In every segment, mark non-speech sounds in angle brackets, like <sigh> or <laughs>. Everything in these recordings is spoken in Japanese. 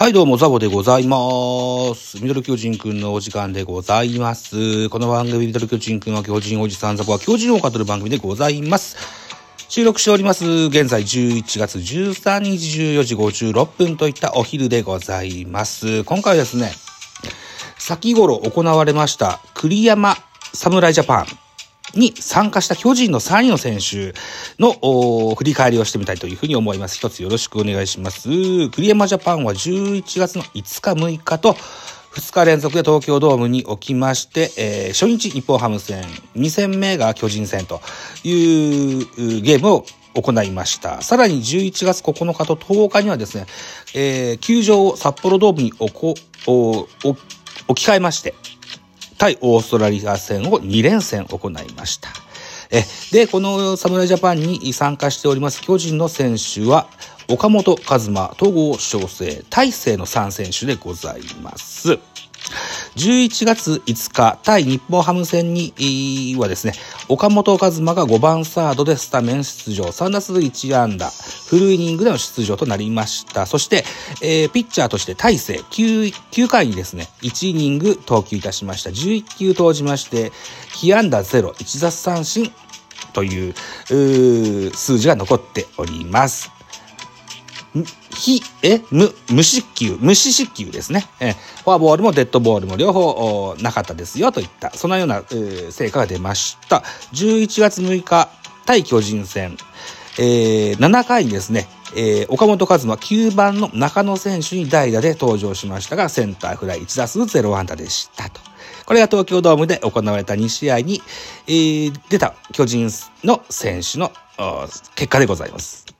はい、どうも、ザボでございます。ミドル巨人くんのお時間でございます。この番組、ミドル巨人くんは巨人おじさん、ザボは巨人を語る番組でございます。収録しております。現在11月13日14時56分といったお昼でございます。今回はですね、先頃行われました栗山侍ジャパンに参加した巨人の3人の選手の振り返りをしてみたいというふうに思います。一つよろしくお願いします。栗山ジャパンは11月の5日6日と2日連続で東京ドームにおきまして、えー初日日本ハム戦、2戦目が巨人戦というゲームを行いました。さらに11月9日と10日にはですね、えー球場を札幌ドームに置き換えまして、対オーストラリア戦を2連戦行いました。え、で、この侍ジャパンに参加しております巨人の選手は、岡本和馬、戸郷翔征、大勢の3選手でございます。11月5日、対日本ハム戦にはですね、岡本和真が5番サードでスタメン出場、3打数1安打、フルイニングでの出場となりました。そして、えーピッチャーとして大勢 9, 9回にですね、1イニング投球いたしました。11球投じまして、被安打0、1奪三振というう数字が残っております。ひ、え、無、無失球、無四失球ですね。えフォアボールもデッドボールも両方なかったですよといった、そのような、えー成果が出ました。11月6日、対巨人戦、えー7回にですね、えー岡本和真9番の中野選手に代打で登場しましたが、センターフライ1打数0安打でしたと。これが東京ドームで行われた2試合に、えー出た巨人の選手の結果でございます。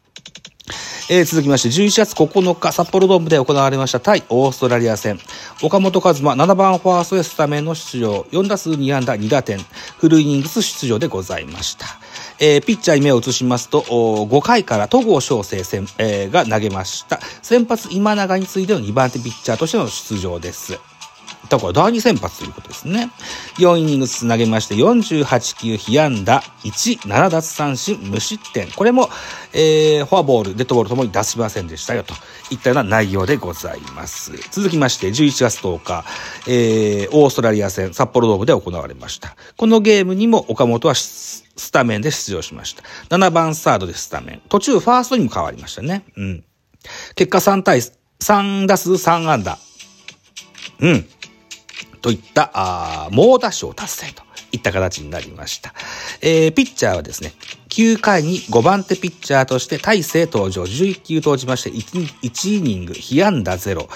えー続きまして、11月9日、札幌ドームで行われました対オーストラリア戦。岡本和真、7番ファーストでスタメンの出場、4打数2安打2打点、フルイニングス出場でございました。えーピッチャーに目を移しますと、5回から戸郷翔征戦、えーが投げました。先発今永に次いでの2番手ピッチャーとしての出場です。だから第2先発ということですね。4イニングつなげまして48球被安打1、7奪三振無失点。これも、えー、フォアボール、デッドボールともに出しませんでしたよといったような内容でございます。続きまして11月10日、えー、オーストラリア戦札幌ドームで行われました。このゲームにも岡本はススタメンで出場しました。7番サードでスタメン。途中ファーストにも変わりましたね。うん。結果3対3打数3安打。うん。といった、あー猛打賞達成といった形になりました。えーピッチャーはですね、9回に5番手ピッチャーとして大勢登場、11球投じまして 1, 1イニング、被安打0、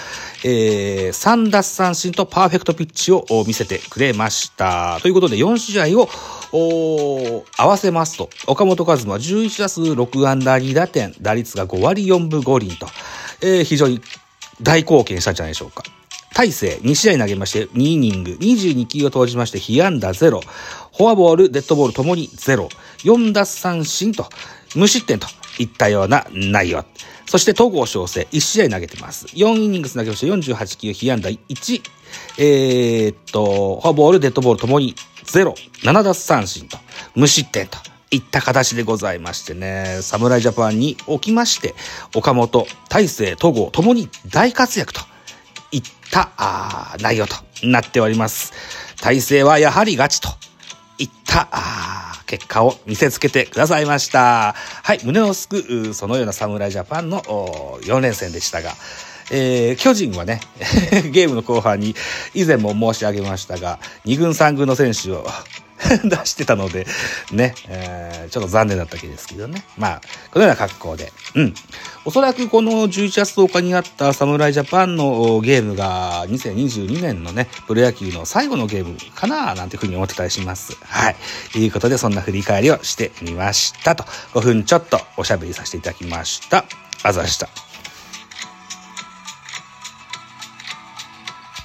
えー3奪三振とパーフェクトピッチを見せてくれました。ということで4試合を合わせますと、岡本和真は11打数6安打2打点、打率が5割4分5厘と、えー非常に大貢献したんじゃないでしょうか。大勢2試合投げまして2イニング、22球を投じまして被安打0、フォアボール、デッドボールともに0、4奪三振と無失点といったような内容。そして戸郷翔征1試合投げてます。4イニングス投げまして48球被安打1、えーっと、フォアボール、デッドボールともに0、7奪三振と無失点と。いった形でございましてね、侍ジャパンにおきまして、岡本、大勢、戸郷ともに大活躍とた内容となっております。体勢はやはりガチといった結果を見せつけてくださいました。はい、胸をすくうそのような侍ジャパンの4連戦でしたが、えー巨人はね、<laughs> ゲームの後半に以前も申し上げましたが、2軍3軍の選手を <laughs> 出してたので、ね、えー、ちょっと残念だったわけですけどね。まあ、このような格好で。うん。おそらくこの11月10日にあった侍ジャパンのゲームが2022年のね、プロ野球の最後のゲームかななんていうふうに思ってたりします。はい。ということで、そんな振り返りをしてみましたと。5分ちょっとおしゃべりさせていただきました。あざした。